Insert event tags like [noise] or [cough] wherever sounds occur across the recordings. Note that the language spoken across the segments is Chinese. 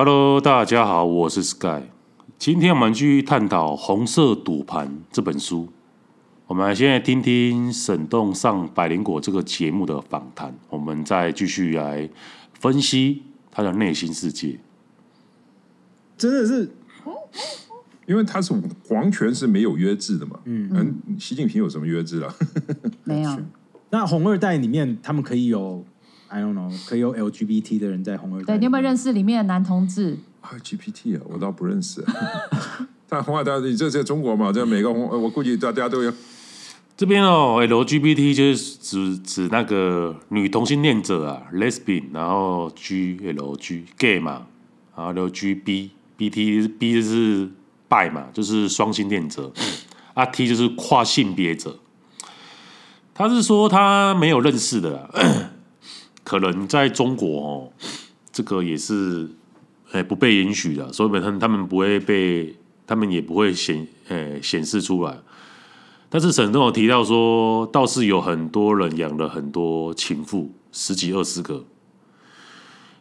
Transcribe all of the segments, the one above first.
Hello，大家好，我是 Sky。今天我们继续探讨《红色赌盘》这本书。我们现在听听沈栋上百灵果这个节目的访谈，我们再继续来分析他的内心世界。真的是，因为他是皇权是没有约制的嘛。嗯嗯，习近平有什么约制啊？没有。[laughs] 那红二代里面，他们可以有。I don't know，可以有 LGBT 的人在红二代。对，你有没有认识里面的男同志？LGBT 啊，我倒不认识。[laughs] 但红二代，你这在中国嘛？这每个红，我估计大家都有。这边哦，LGBT 就是指指那个女同性恋者啊，Lesbian，然后 G L G Gay 嘛，然后 L G B B T B 就是 Bi 嘛，就是双性恋者。啊 T 就是跨性别者。他是说他没有认识的。可能在中国哦，这个也是诶不被允许的，所以他们他们不会被，他们也不会显诶显示出来。但是沈总有提到说，倒是有很多人养了很多情妇，十几二十个。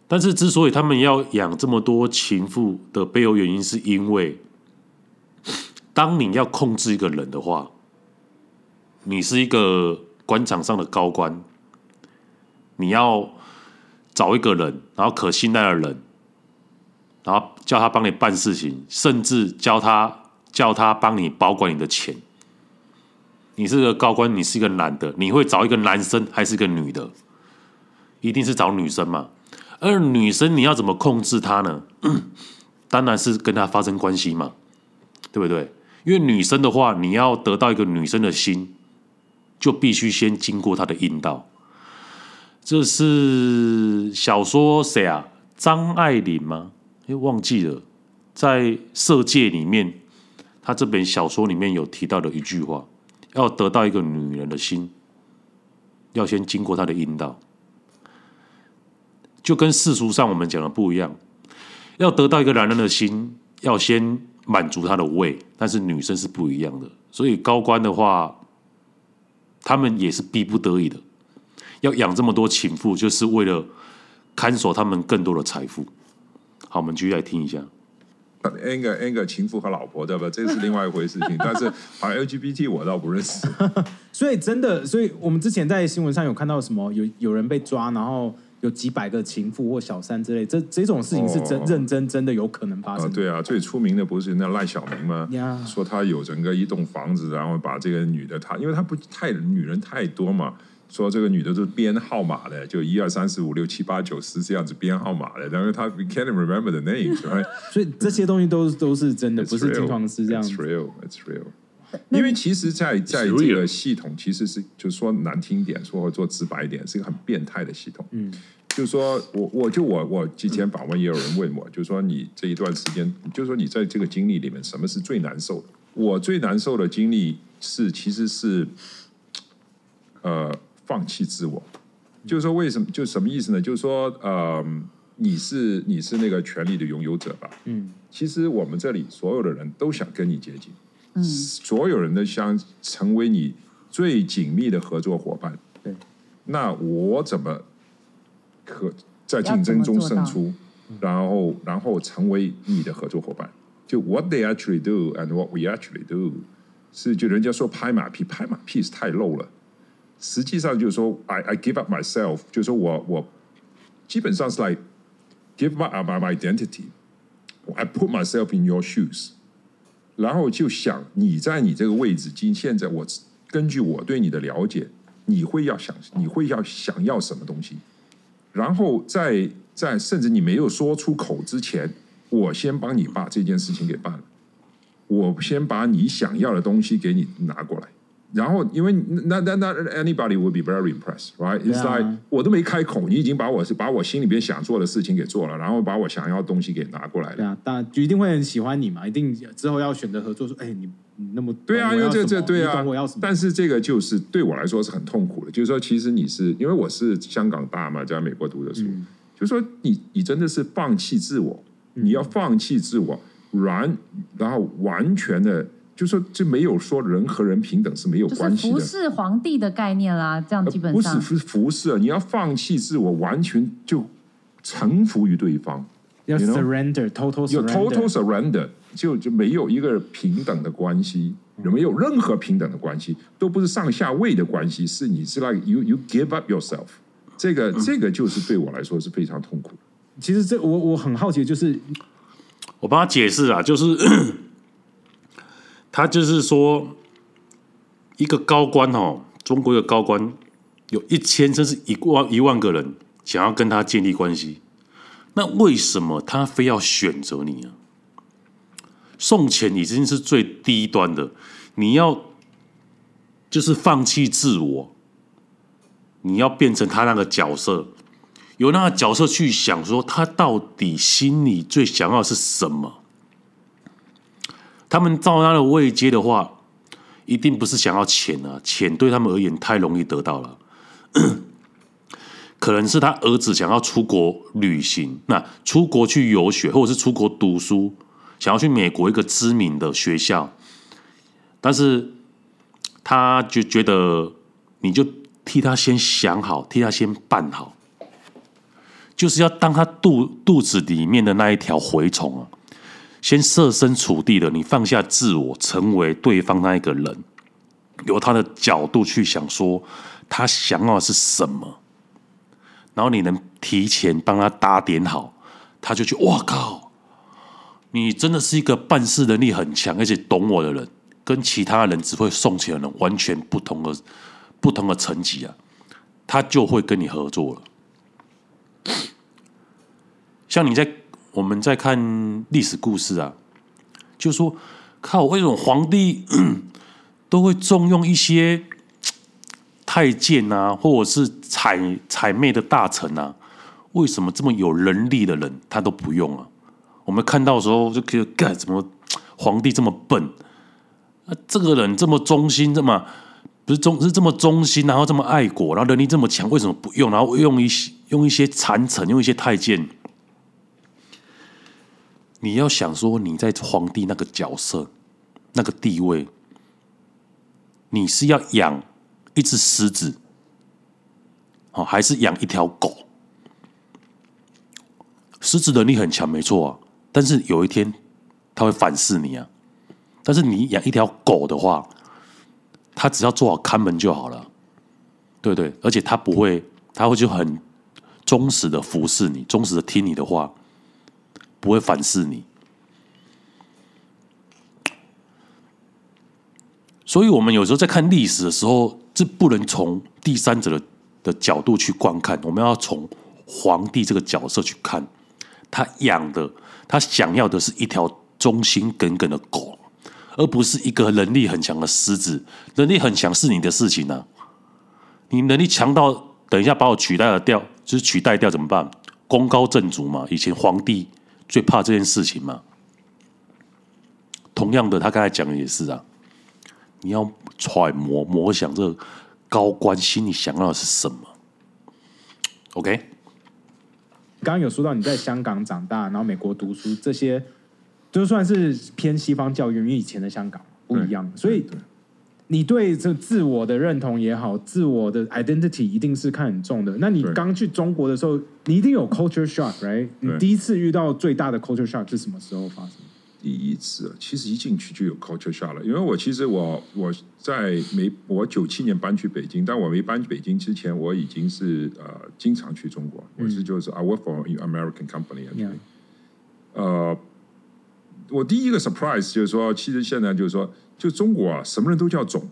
但是之所以他们要养这么多情妇的背后原因，是因为当你要控制一个人的话，你是一个官场上的高官。你要找一个人，然后可信赖的人，然后叫他帮你办事情，甚至叫他叫他帮你保管你的钱。你是个高官，你是一个男的，你会找一个男生还是一个女的？一定是找女生嘛。而女生你要怎么控制她呢？[clears throat] 当然是跟她发生关系嘛，对不对？因为女生的话，你要得到一个女生的心，就必须先经过她的阴道。这是小说谁啊？张爱玲吗？哎，忘记了。在《色戒》里面，他这本小说里面有提到的一句话：要得到一个女人的心，要先经过她的阴道。就跟世俗上我们讲的不一样，要得到一个男人的心，要先满足他的胃。但是女生是不一样的，所以高官的话，他们也是逼不得已的。要养这么多情妇，就是为了看守他们更多的财富。好，我们继续来听一下。N 个情妇和老婆，对吧？这是另外一回事情。[laughs] 但是，好 LGBT 我倒不认识。[laughs] 所以真的，所以我们之前在新闻上有看到什么，有有人被抓，然后有几百个情妇或小三之类，这这种事情是真、哦、认真真的有可能发生、哦。对啊，最出名的不是那赖小明吗.说他有整个一栋房子，然后把这个女的，他因为他不太女人太多嘛。说这个女的都是编号码的，就一二三四五六七八九十这样子编号码的，然后她 we can't remember the names，right? [laughs] 所以这些东西都都是真的，不是金黄丝这样子。It's real, it's real. 因为其实在，在在这个系统，其实是就是说难听点，说做直白一点，是一个很变态的系统。嗯，就是说我我就我我之前访问也有人问我，就是说你这一段时间，就是说你在这个经历里面，什么是最难受的？我最难受的经历是，其实是呃。放弃自我，就是说为什么？就什么意思呢？就是说，呃，你是你是那个权力的拥有者吧？嗯，其实我们这里所有的人都想跟你接近，嗯，所有人都想成为你最紧密的合作伙伴。对，那我怎么可在竞争中胜出？然后，然后成为你的合作伙伴？就 what they actually do and what we actually do，是就人家说拍马屁，拍马屁是太 low 了。实际上就是说，I I give up myself，就是说我我基本上是来 give up my my identity，I put myself in your shoes，然后就想你在你这个位置，今现在我根据我对你的了解，你会要想你会要想要什么东西，然后在在甚至你没有说出口之前，我先帮你把这件事情给办了，我先把你想要的东西给你拿过来。然后，因为那那那 anybody would be very impressed, right? It's like 我都没开口，你已经把我是把我心里边想做的事情给做了，然后把我想要的东西给拿过来了。对啊，当然就一定会很喜欢你嘛，一定之后要选择合作。说，哎，你你那么对啊，因为这这对啊，但是这个就是对我来说是很痛苦的，就是说，其实你是因为我是香港大嘛，在美国读的书，嗯、就是说你你真的是放弃自我，你要放弃自我，然然后完全的。就说这没有说人和人平等是没有关系的，服侍皇帝的概念啦，这样基本上不是服服侍，你要放弃自我，完全就臣服于对方。要 surrender，total 有 total surrender。surrender，就就没有一个平等的关系，没有任何平等的关系，都不是上下位的关系，是你是 like you you give up yourself，这个这个就是对我来说是非常痛苦。其实这我我很好奇，就是我帮他解释啊，就是 [coughs] 他就是说，一个高官哦，中国一个高官有一千甚至一万一万个人想要跟他建立关系，那为什么他非要选择你啊？送钱已经是最低端的，你要就是放弃自我，你要变成他那个角色，由那个角色去想说他到底心里最想要是什么。他们照他的位阶的话，一定不是想要钱啊，钱对他们而言太容易得到了。[clears throat] 可能是他儿子想要出国旅行，那出国去游学，或者是出国读书。想要去美国一个知名的学校，但是他就觉得你就替他先想好，替他先办好，就是要当他肚肚子里面的那一条蛔虫啊，先设身处地的，你放下自我，成为对方那一个人，由他的角度去想，说他想要的是什么，然后你能提前帮他打点好，他就觉得哇靠！你真的是一个办事能力很强，而且懂我的人，跟其他人只会送钱的人完全不同的不同的层级啊，他就会跟你合作了。像你在我们在看历史故事啊，就说靠，为什么皇帝 [coughs] 都会重用一些太监啊，或者是采采妹的大臣啊？为什么这么有能力的人他都不用啊？我们看到的时候就觉得，干怎么皇帝这么笨？啊，这个人这么忠心，这么不是忠是这么忠心，然后这么爱国，然后能力这么强，为什么不用？然后用一些用一些谗臣，用一些太监。你要想说你在皇帝那个角色、那个地位，你是要养一只狮子，哦，还是养一条狗？狮子能力很强，没错啊。但是有一天，他会反噬你啊！但是你养一条狗的话，它只要做好看门就好了，对不对？而且它不会，它会就很忠实的服侍你，忠实的听你的话，不会反噬你。所以，我们有时候在看历史的时候，这不能从第三者的的角度去观看，我们要从皇帝这个角色去看，他养的。他想要的是一条忠心耿耿的狗，而不是一个能力很强的狮子。能力很强是你的事情啊，你能力强到等一下把我取代了掉，就是取代掉怎么办？功高震主嘛，以前皇帝最怕这件事情嘛。同样的，他刚才讲的也是啊，你要揣摩、模想这个高官心里想要的是什么？OK。刚刚有说到你在香港长大，然后美国读书，这些就算是偏西方教育，因为以前的香港不一样，所以你对这自我的认同也好，自我的 identity 一定是看很重的。那你刚去中国的时候，你一定有 culture shock，right？你第一次遇到最大的 culture shock 是什么时候发生？第一次，其实一进去就有 culture shock 了，因为我其实我我在没我九七年搬去北京，但我没搬去北京之前，我已经是呃经常去中国，我是就是 I work for an American company，、嗯、呃，我第一个 surprise 就是说，其实现在就是说，就中国啊，什么人都叫总。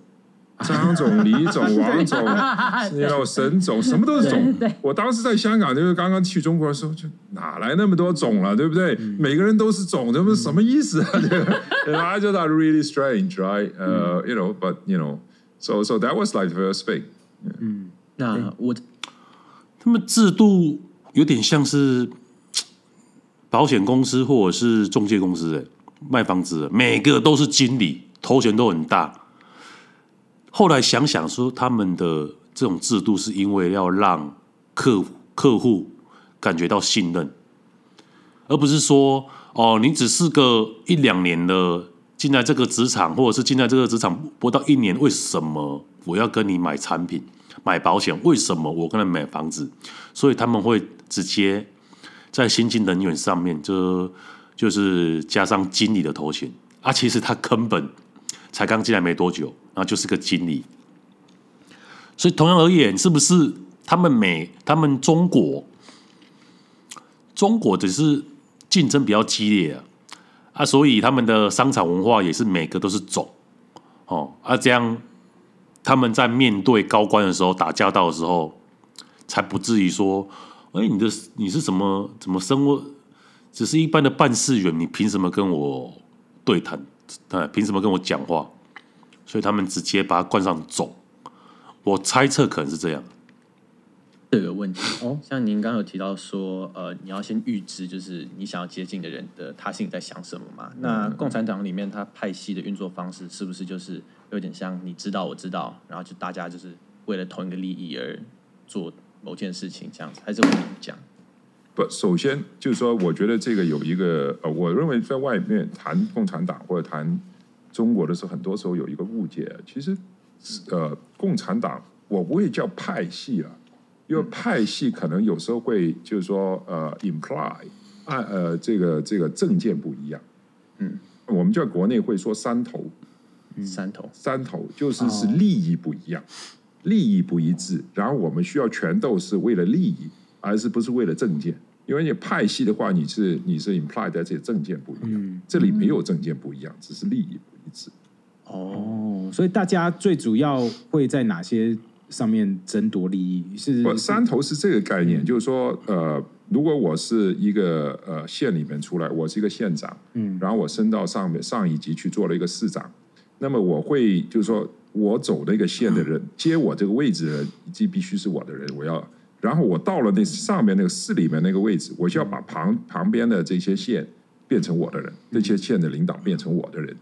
[laughs] 张总、李总、王总，然后沈总，什么都是总。我当时在香港，就是刚刚去中国的时候，就哪来那么多总了，对不对？嗯、每个人都是总，这不是什么意思啊？对，I just thought really strange, right? 呃、uh, you know, but you know, so so that was like the first thing. 嗯，那我他们制度有点像是保险公司或者是中介公司，哎，卖房子的，每个都是经理，头衔都很大。后来想想说，他们的这种制度是因为要让客客户感觉到信任，而不是说哦，你只是个一两年的进来这个职场，或者是进来这个职场不到一年，为什么我要跟你买产品、买保险？为什么我跟他买房子？所以他们会直接在新兴能源上面就就是加上经理的头衔啊，其实他根本才刚进来没多久，然后就是个经理。所以同样而言，是不是他们美他们中国中国只是竞争比较激烈啊？啊，所以他们的商场文化也是每个都是总哦啊，这样他们在面对高官的时候打交道的时候，才不至于说，哎，你的你是什么怎么生活？只是一般的办事员，你凭什么跟我对谈？哎，凭什么跟我讲话？所以他们直接把他冠上总。我猜测可能是这样。这个问题哦，像您刚刚有提到说，呃，你要先预知，就是你想要接近的人的他心里在想什么嘛？那共产党里面他派系的运作方式，是不是就是有点像你知道我知道，然后就大家就是为了同一个利益而做某件事情这样子？还是我跟你讲？不，首先就是说，我觉得这个有一个呃，我认为在外面谈共产党或者谈中国的时候，很多时候有一个误解，其实呃，共产党我不会叫派系了。因为派系可能有时候会就是说呃 imply 按呃这个这个政见不一样，嗯，我们在国内会说三头，三头三头就是是利益不一样，利益不一致，然后我们需要权斗是为了利益，而是不是为了政见？因为你派系的话，你是你是 imply 在这政见不一样，这里没有政见不一样，只是利益不一致。哦，所以大家最主要会在哪些？上面争夺利益是，不山头是这个概念，嗯、就是说，呃，如果我是一个呃县里面出来，我是一个县长，嗯，然后我升到上面上一级去做了一个市长，那么我会就是说我走那个线的人、嗯、接我这个位置的人，既必须是我的人，我要，然后我到了那上面那个市里面那个位置，我就要把旁旁边的这些县变成我的人，那些县的领导变成我的人。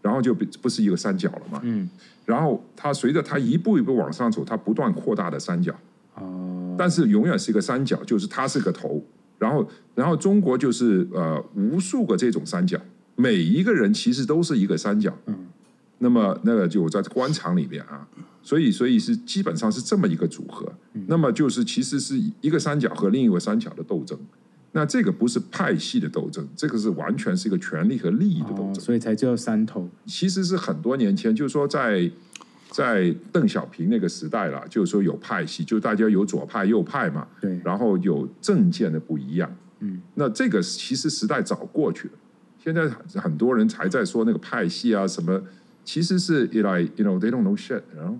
然后就不是一个三角了嘛，嗯，然后他随着他一步一步往上走，他不断扩大的三角，哦，但是永远是一个三角，就是他是个头，然后然后中国就是呃无数个这种三角，每一个人其实都是一个三角，嗯，那么那个就在官场里面啊，所以所以是基本上是这么一个组合，那么就是其实是一个三角和另一个三角的斗争。那这个不是派系的斗争，这个是完全是一个权力和利益的斗争，哦、所以才叫三头。其实是很多年前，就是说在在邓小平那个时代了，就是说有派系，就大家有左派右派嘛，对，然后有政见的不一样，嗯，那这个其实时代早过去了，现在很多人才在说那个派系啊什么，其实是 like you know they don't know shit，然后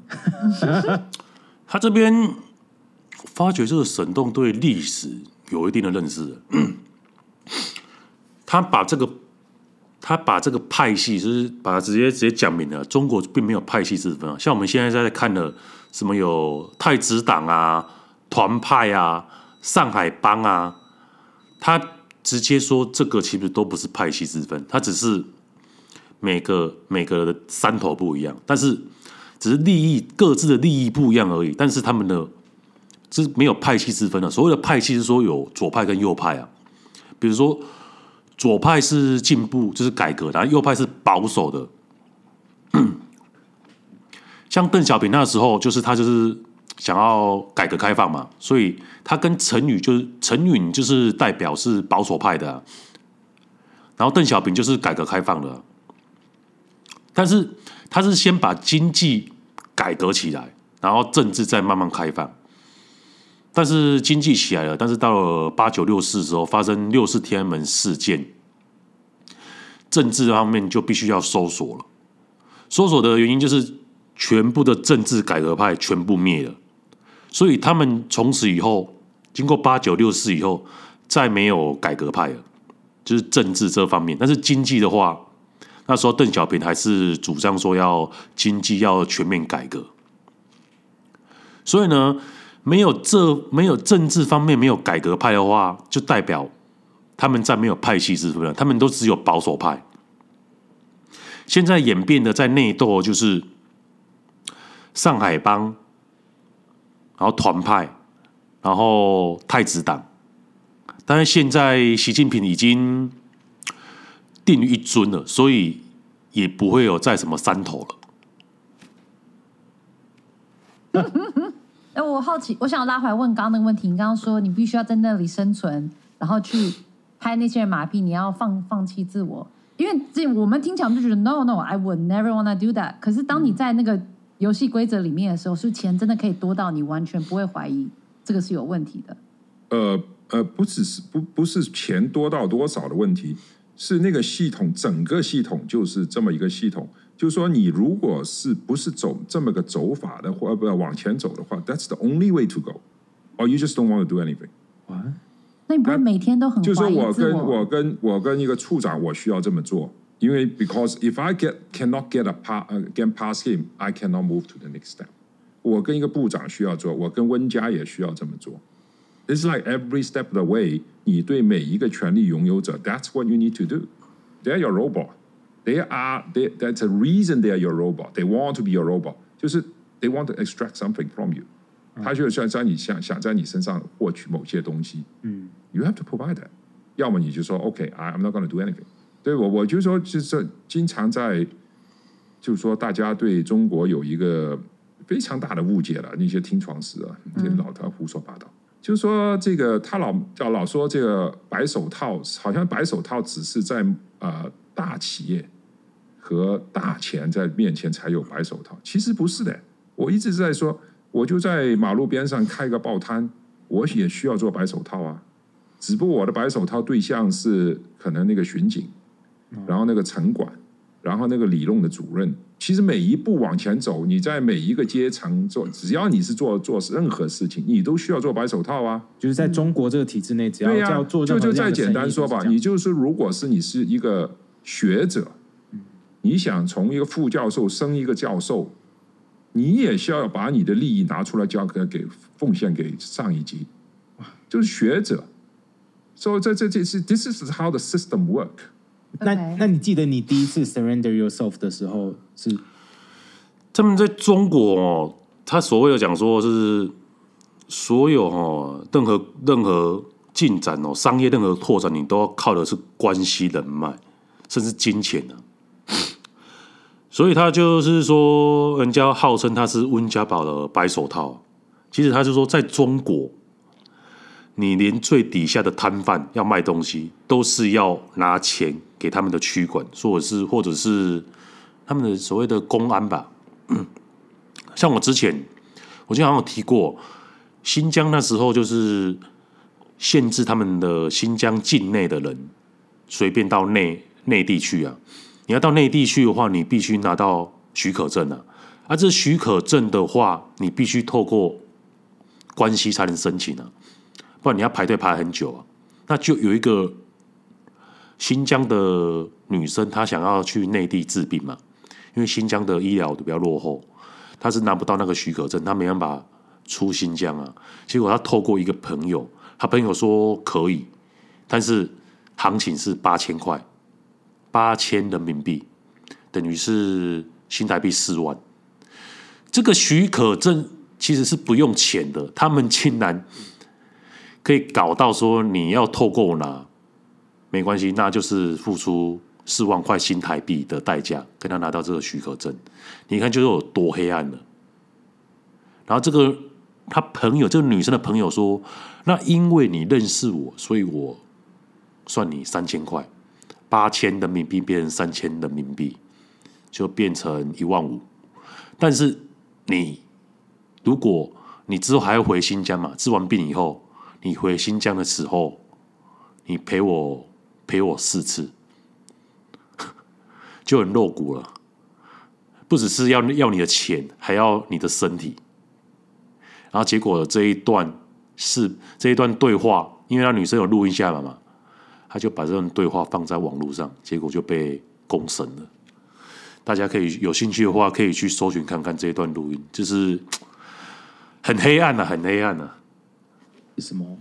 [laughs] 他这边发觉这个沈栋对历史。有一定的认识，[clears throat] 他把这个，他把这个派系，就是把它直接直接讲明了。中国并没有派系之分啊，像我们现在在看的什么有太子党啊、团派啊、上海帮啊，他直接说这个其实都不是派系之分，他只是每个每个的山头不一样，但是只是利益各自的利益不一样而已，但是他们的。是没有派系之分的。所谓的派系是说有左派跟右派啊。比如说左派是进步，就是改革，然后右派是保守的。[clears throat] 像邓小平那时候，就是他就是想要改革开放嘛，所以他跟陈宇就是陈允就是代表是保守派的，然后邓小平就是改革开放的。但是他是先把经济改革起来，然后政治再慢慢开放。但是经济起来了，但是到了八九六四的时候，发生六四天安门事件，政治方面就必须要搜索了。搜索的原因就是全部的政治改革派全部灭了，所以他们从此以后，经过八九六四以后，再没有改革派了，就是政治这方面。但是经济的话，那时候邓小平还是主张说要经济要全面改革，所以呢。没有这没有政治方面没有改革派的话，就代表他们在没有派系之分，他们都只有保守派。现在演变的在内斗，就是上海帮，然后团派，然后太子党。但是现在习近平已经定于一尊了，所以也不会有再什么山头了。哎，我好奇，我想拉回来问刚刚那个问题。你刚刚说你必须要在那里生存，然后去拍那些人马屁，你要放放弃自我，因为这我们听起来就觉得 no no I would never wanna do that。可是当你在那个游戏规则里面的时候，是钱真的可以多到你完全不会怀疑这个是有问题的。呃呃，不只是不不是钱多到多少的问题，是那个系统整个系统就是这么一个系统。就是说，你如果是不是走这么个走法的，或不要往前走的话，That's the only way to go，or you just don't want to do anything。啊那你不会每天都很就是说我跟我我跟我跟一个处长，我需要这么做，因为 because if I get cannot get a pass get past him，I cannot move to the next step。我跟一个部长需要做，我跟温家也需要这么做。It's like every step of the way，你对每一个权力拥有者，That's what you need to do。They're your robot。They are they, that's a reason they are your robot. They want to be your robot. 就是 they want to extract something from you. 他就想在你想想在你身上获取某些东西。嗯，You have to provide that. 要么你就说 OK，I'm not going to do anything. 对我我就说就是经常在，就是说大家对中国有一个非常大的误解了。那些听床师啊，那些老头胡说八道。 嗯、就是说这个他老叫老说这个白手套，好像白手套只是在啊、呃、大企业。和大钱在面前才有白手套，其实不是的。我一直在说，我就在马路边上开个报摊，我也需要做白手套啊。只不过我的白手套对象是可能那个巡警，然后那个城管，然后那个理弄的主任。其实每一步往前走，你在每一个阶层做，只要你是做做任何事情，你都需要做白手套啊。就是在中国这个体制内，只要要做就就再简单说吧，你就是如果是你是一个学者。你想从一个副教授升一个教授，你也需要把你的利益拿出来交给给奉献给上一级，就是学者。所以这这这是 This is how the system work。那那你记得你第一次 surrender yourself 的时候是？他们在中国哦，他所谓的讲说是所有哦，任何任何进展哦，商业任何拓展，你都要靠的是关系人脉，甚至金钱呢、啊。[laughs] 所以他就是说，人家号称他是温家宝的白手套。其实他就说，在中国，你连最底下的摊贩要卖东西，都是要拿钱给他们的区管，或者是或者是他们的所谓的公安吧。像我之前，我就好像有提过，新疆那时候就是限制他们的新疆境内的人随便到内内地去啊。你要到内地去的话，你必须拿到许可证啊！而、啊、这许可证的话，你必须透过关系才能申请啊，不然你要排队排很久啊。那就有一个新疆的女生，她想要去内地治病嘛，因为新疆的医疗都比较落后，她是拿不到那个许可证，她没办法出新疆啊。结果她透过一个朋友，她朋友说可以，但是行情是八千块。八千人民币，等于是新台币四万。这个许可证其实是不用钱的，他们竟然可以搞到说你要透过拿，没关系，那就是付出四万块新台币的代价，跟他拿到这个许可证。你看，就是有多黑暗了。然后这个他朋友，这个女生的朋友说：“那因为你认识我，所以我算你三千块。”八千人民币变成三千人民币，就变成一万五。但是你，如果你之后还要回新疆嘛，治完病以后，你回新疆的时候，你陪我陪我四次，[laughs] 就很露骨了。不只是要要你的钱，还要你的身体。然后结果这一段是这一段对话，因为那女生有录音下来嘛。他就把这段对话放在网络上，结果就被公审了。大家可以有兴趣的话，可以去搜寻看看这一段录音，就是 [tsk] 很黑暗啊，很黑暗啊。什么？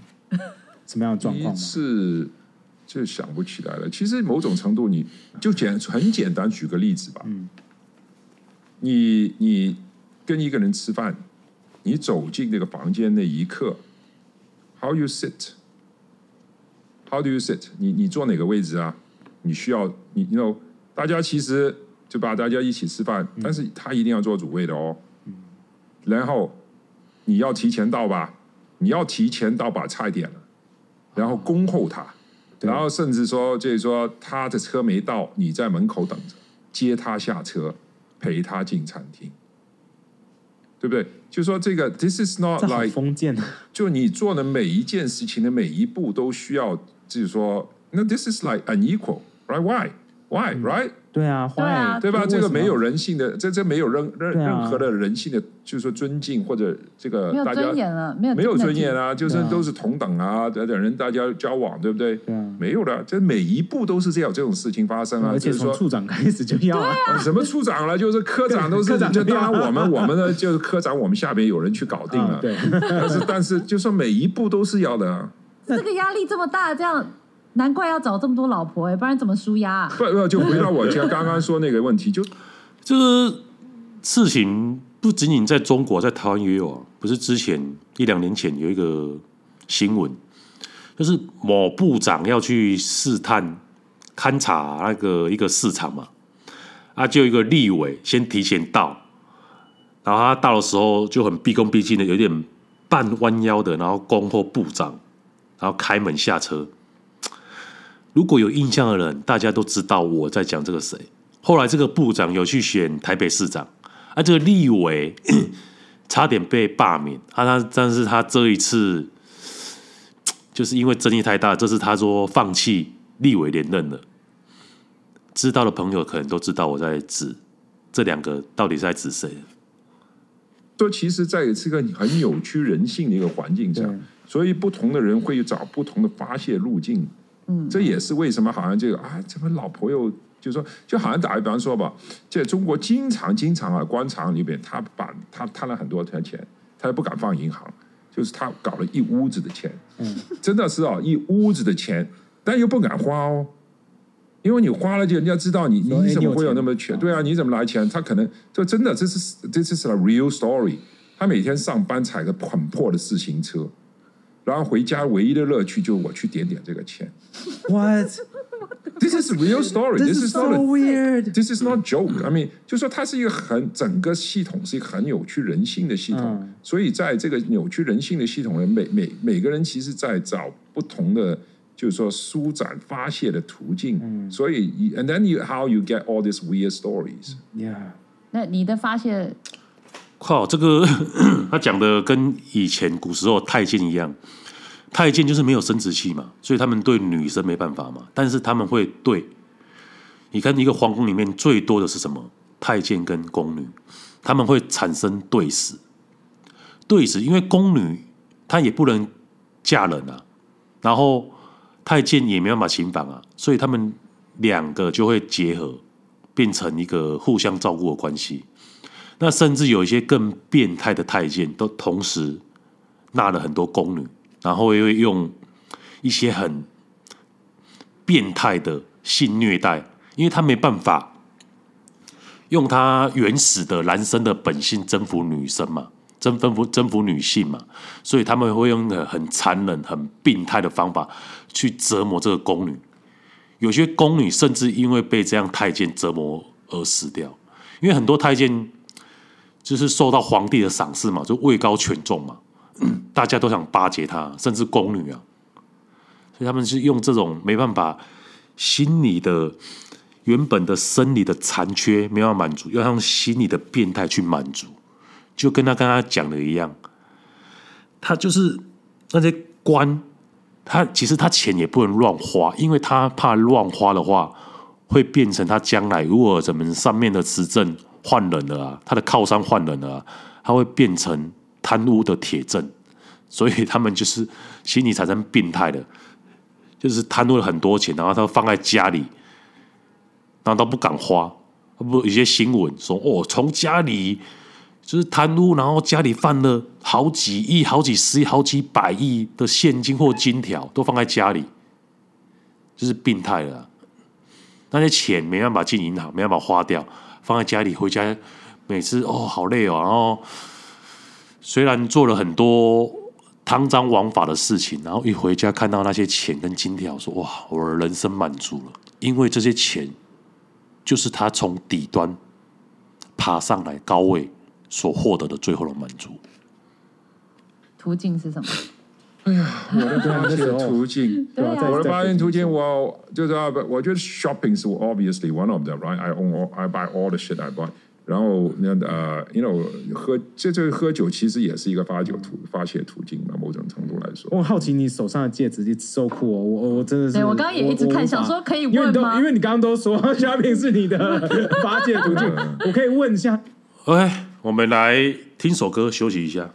什么样的状况？是就想不起来了。其实某种程度，你就简很简单，举个例子吧。嗯。你你跟一个人吃饭，你走进那个房间那一刻，How you sit？How do you sit？你你坐哪个位置啊？你需要你，you know，大家其实就把大家一起吃饭，嗯、但是他一定要做主位的哦。嗯、然后你要提前到吧？你要提前到把菜点了然后恭候他，然后甚至说就是说他的车没到，你在门口等着，接他下车，陪他进餐厅，对不对？就说这个，this is not like，封建啊！就你做的每一件事情的每一步都需要，就是说，那 this is like unequal，right？Why？Why？Right？对啊，对啊对吧？这个没有人性的，这这没有任任啊任何的人性的，就是说尊敬或者这个没有大家尊严了，没有没有尊严。啊，就是都是同等啊，等等人大家交往，对不对？对啊没有的，这每一步都是这样这种事情发生啊。而且就是说从处长开始就要啊，什么处长了，就是科长都是，科长就当然我们我们的就是科长，我们下边有人去搞定了。啊对，但是但是就说每一步都是要的啊，这个压力这么大，这样难怪要找这么多老婆哎，不然怎么舒压啊？不不就回到我刚刚刚说那个问题，就这个事情不仅仅在中国，在台湾也有啊。不是之前一两年前有一个新闻，就是某部长要去试探勘察那个一个市场嘛，啊，就一个立委先提前到，然后他到的时候就很毕恭毕敬的，有点半弯腰的，然后恭候部长，然后开门下车。如果有印象的人，大家都知道我在讲这个谁。后来这个部长有去选台北市长，啊，这个立委 [coughs] 差点被罢免，啊，他但是他这一次 [tsk] 就是因为争议太大，这次他说放弃立委连任了。知道的朋友可能都知道我在指这两个到底是在指谁。说其实在这个很扭曲人性的一个环境下，所以不同的人会找不同的发泄路径。嗯，这也是为什么好像这个啊，怎么老朋友就说，就好像打个比方说吧，在中国经常经常啊，官场里边他把他贪了很多钱，他又不敢放银行，就是他搞了一屋子的钱，嗯，真的是啊，一屋子的钱，但又不敢花哦。因为你花了，就人家知道你，你怎么会有那么钱钱？对啊，你怎么来钱？他可能就真的，这是这是 a real story。他每天上班踩个很破的自行车，然后回家唯一的乐趣就是我去点点这个钱。What? This is real story. This is so not weird. This is not joke. I mean，就说它是一个很整个系统是一个很扭曲人性的系统，嗯所以在这个扭曲人性的系统里，每每每个人其实在找不同的。就是说舒展发泄的途径，嗯所以，and then you how you get all these weird stories？Yeah，那你的发泄，靠，这个他讲的跟以前古时候太监一样，太监就是没有生殖器嘛，所以他们对女生没办法嘛，但是他们会对，你看一个皇宫里面最多的是什么？太监跟宫女，他们会产生对食，对食，因为宫女她也不能嫁人啊，然后太监也没办法行房啊，所以他们两个就会结合，变成一个互相照顾的关系。那甚至有一些更变态的太监，都同时纳了很多宫女，然后又用一些很变态的性虐待，因为他没办法用他原始的男生的本性征服女生嘛，征服征服女性嘛，所以他们会用很残忍、很病态的方法去折磨这个宫女。有些宫女甚至因为被这样太监折磨而死掉，因为很多太监。就是受到皇帝的赏识嘛，就位高权重嘛，[clears throat] 大家都想巴结他，甚至宫女啊，所以他们是用这种没办法心理的原本的生理的残缺没办法满足，要用心理的变态去满足，就跟他刚刚讲的一样，他就是那些官，他其实他钱也不能乱花，因为他怕乱花的话会变成他将来如果咱们上面的执政。换人了啊，他的靠山换人了啊，他会变成贪污的铁证，所以他们就是心理产生病态的，就是贪污了很多钱，然后他放在家里，然后都不敢花。不，有些新闻说哦，从家里就是贪污，然后家里放了好几亿、好几十亿、好几百亿的现金或金条，都放在家里，就是病态了。那些钱没办法进银行，没办法花掉。放在家里，回家每次哦好累哦，然后虽然做了很多汤脏枉法的事情，然后一回家看到那些钱跟金条，说哇，我的人生满足了，因为这些钱就是他从底端爬上来高位所获得的最后的满足。途径是什么？哎呀，我的 [laughs] 发泄途径，对啊我的发泄途径，我就是啊，我觉得 shopping 是 obviously one of them, right? I own all, I buy all the shit I buy. 然后那呃，you know，喝这这个喝酒其实也是一个发酒途发泄途径嘛，某种程度来说。我好奇你手上的戒指，so cool 哦！我我真的是，对我刚刚也一直看我想说可以问吗因为你刚刚都说 [laughs] shopping 是你的 [laughs] 发泄途径，我可以问一下，OK，我们来听首歌休息一下。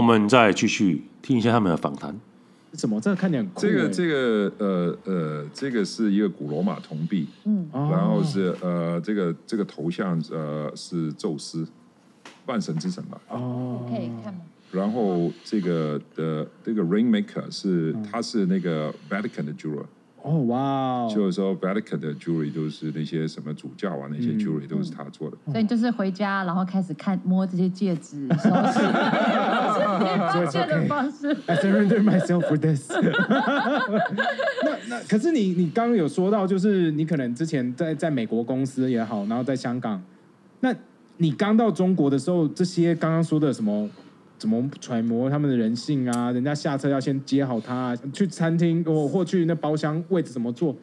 我们再继续听一下他们的访谈。怎么？这个看起来很酷这个欸这个呃呃，这个是一个古罗马铜币，嗯然后是呃这个这个头像呃是宙斯，半神之神吧。哦，可以看吗？然后这个的这个 Rainmaker 是他是那个 Vatican 的 jeweler，哦，哇哦，就是说 Vatican 的 jewelry 都是那些什么主教啊，那些 jewelry 都是他做的。所以就是回家，然后开始看摸这些戒指，首饰，[laughs] 是发现的方式。I surrender myself for this [laughs] 那。那那可是你你刚刚有说到，就是你可能之前在在美国公司也好，然后在香港，那你刚到中国的时候，这些刚刚说的什么？怎么揣摩他们的人性啊？人家下车要先接好他，啊，去餐厅或或去那包厢位置怎么做？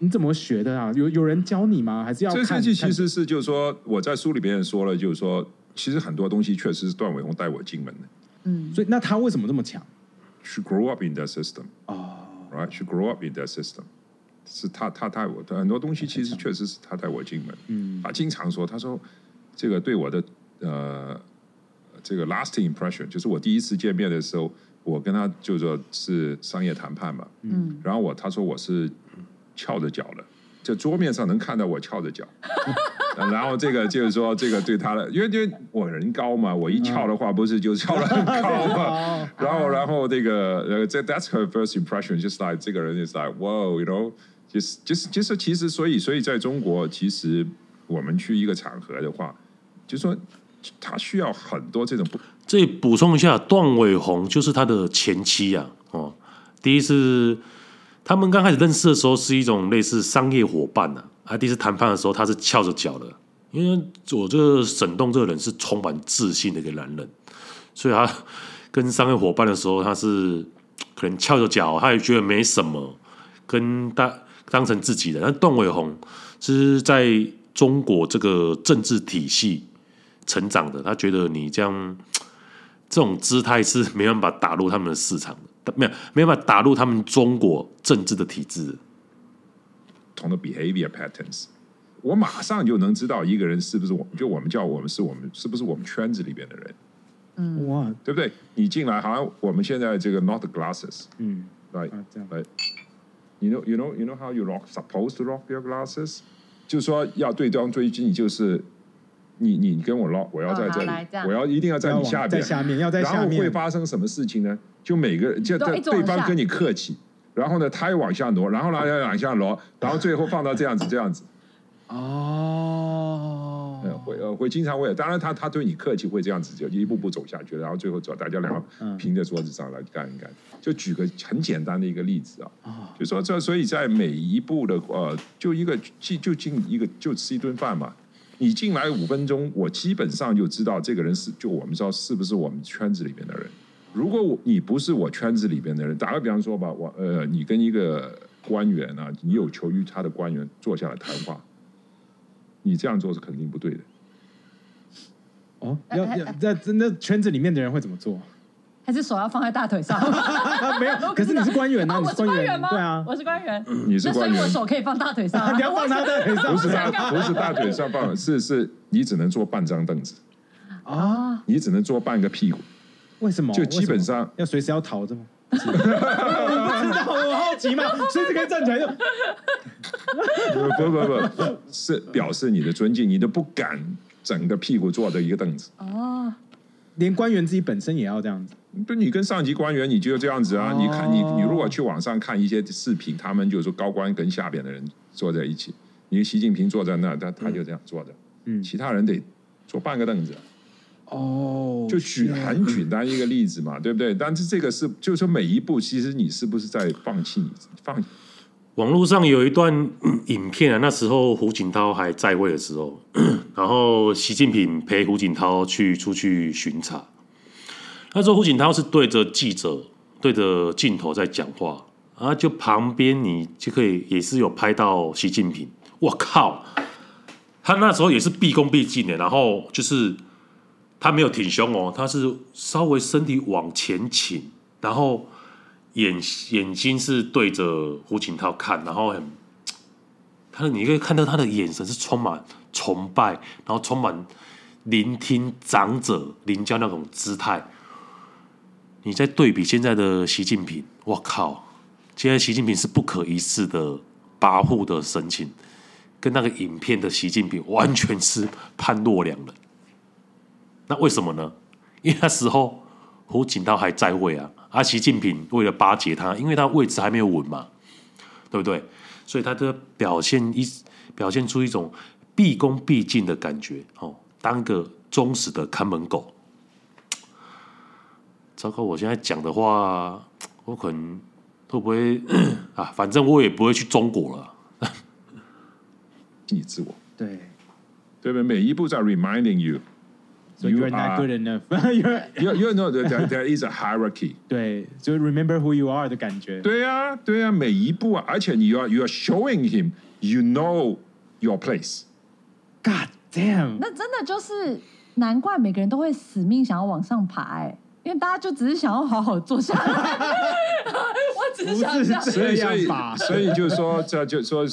你怎么学的啊？有有人教你吗？还是要看？这其实是就是说，我在书里边也说了，就是说，其实很多东西确实是段伟宏带我进门的。嗯，所以那他为什么这么强？She grew up in that system. 哦，right? She grew up in that system. 是他他带我的很多东西，其实确实是他带我进门。嗯，他经常说，他说这个对我的呃。这个 lasting impression 就是我第一次见面的时候，我跟他就说是商业谈判嘛，嗯，然后我他说我是翘着脚的，在桌面上能看到我翘着脚，[laughs] 然后这个就是说这个对他的，因为因为我人高嘛，我一翘的话不是就翘得很高嘛，[laughs] 然后然后这个呃这 that's her first impression，just like 这个人 is like wow，you know，就是就是就是其实所以所以在中国，其实我们去一个场合的话，就是说。他需要很多这种不。这里补充一下，段伟宏就是他的前妻啊。哦，第一次他们刚开始认识的时候是一种类似商业伙伴呐。啊，第一次谈判的时候他是翘着脚的，因为我这个沈栋这个人是充满自信的一个男人，所以他跟商业伙伴的时候他是可能翘着脚，他也觉得没什么，跟大当成自己的。但段伟宏是在中国这个政治体系成长的，他觉得你这样这种姿态是没办法打入他们的市场的，没有没办法打入他们中国政治的体制。同的 behavior patterns，我马上就能知道一个人是不是我，就我们叫我们是我们是不是我们圈子里边的人。嗯，哇，对不对？你进来好像我们现在这个 not glasses，嗯，对，对，you know you know you know how you lock supposed to lock your glasses，就是说要对对方追击，你就是。你你跟我唠，我要在这里，哦、我要一定要在你下边，在下面，要在下面，然后会发生什么事情呢？就每个就对对方跟你客气，然后呢，他又往下挪，然后呢又往下挪，然后最后放到这样子这样子。哦，会呃会经常会，当然他他对你客气会这样子，就一步步走下去，然后最后走，大家两个平在桌子上来干一干。就举个很简单的一个例子啊，就说这所以在每一步的呃，就一个进就进一个就吃一顿饭嘛。你进来五分钟，我基本上就知道这个人是，就我们知道是不是我们圈子里面的人。如果我你不是我圈子里边的人，打个比方说吧，我呃，你跟一个官员啊，你有求于他的官员坐下来谈话，你这样做是肯定不对的。哦，要要在那圈子里面的人会怎么做？[laughs] 还是手要放在大腿上？[laughs] 没有，[laughs] 可是你是官员啊，你是官员吗？对啊，我是官员。你是官员，所以我手可以放大腿上。你要放他大腿上？不是大，不是大腿上放，是是，你只能坐半张凳子啊，你只能坐半个屁股。为什么？就基本上要随时要逃着吗？[laughs] 不知道，我好奇嘛，[laughs] 随时可以站起来就。不不不，是表示你的尊敬，你都不敢整个屁股坐的一个凳子。哦，连官员自己本身也要这样子。不，你跟上级官员你就这样子啊？哦、你看你，你如果去网上看一些视频，他们就是说高官跟下边的人坐在一起，你习近平坐在那，他他就这样坐着，嗯，其他人得坐半个凳子。哦，就举很简单一个例子嘛，对不对？但是这个是，就是说每一步，其实你是不是在放弃你放？网络上有一段影片啊，那时候胡锦涛还在位的时候，然后习近平陪胡锦涛去出去巡查。那时候胡锦涛是对着记者、对着镜头在讲话，然后就旁边你就可以也是有拍到习近平。我靠，他那时候也是毕恭毕敬的，然后就是他没有挺胸哦，他是稍微身体往前倾，然后眼眼睛是对着胡锦涛看，然后很他的你可以看到他的眼神是充满崇拜，然后充满聆听长者领教那种姿态。你在对比现在的习近平，我靠！现在习近平是不可一世的跋扈的神情，跟那个影片的习近平完全是判若两人。那为什么呢？因为那时候胡锦涛还在位啊，而习近平为了巴结他，因为他位置还没有稳嘛。对不对？所以他的表现一表现出一种毕恭毕敬的感觉哦，当个忠实的看门狗。糟糕，我现在讲的话，我可能会不会 [coughs] 啊？反正我也不会去中国了。[laughs] 你自我，对，对不对？每一步在 reminding you。So You are not good enough. you're you you know that there is a hierarchy. 对，就 remember who you are 的感觉。对呀，对呀，每一步啊，而且你要 you are showing him you know your place. God damn！那真的就是难怪每个人都会死命想要往上爬，哎，因为大家就只是想要好好坐下来。我只是想这样，所以所以所以就说这就说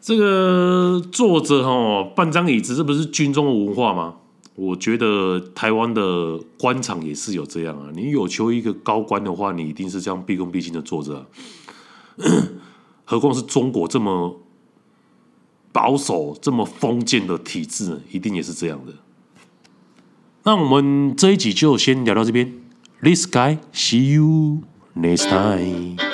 这个坐着哦，半张椅子，这不是军中的文化吗？我觉得台湾的官场也是有这样啊。你有求一个高官的话，你一定是这样毕恭毕敬的坐着。[coughs] 何况是中国这么保守、这么封建的体制，一定也是这样的。那我们这一集就先聊到这边。This guy, see you next time.